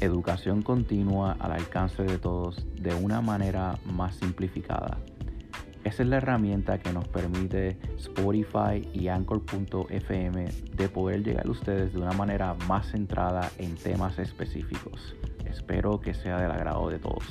educación continua al alcance de todos de una manera más simplificada. Esa es la herramienta que nos permite Spotify y Anchor.fm de poder llegar a ustedes de una manera más centrada en temas específicos. Espero que sea del agrado de todos.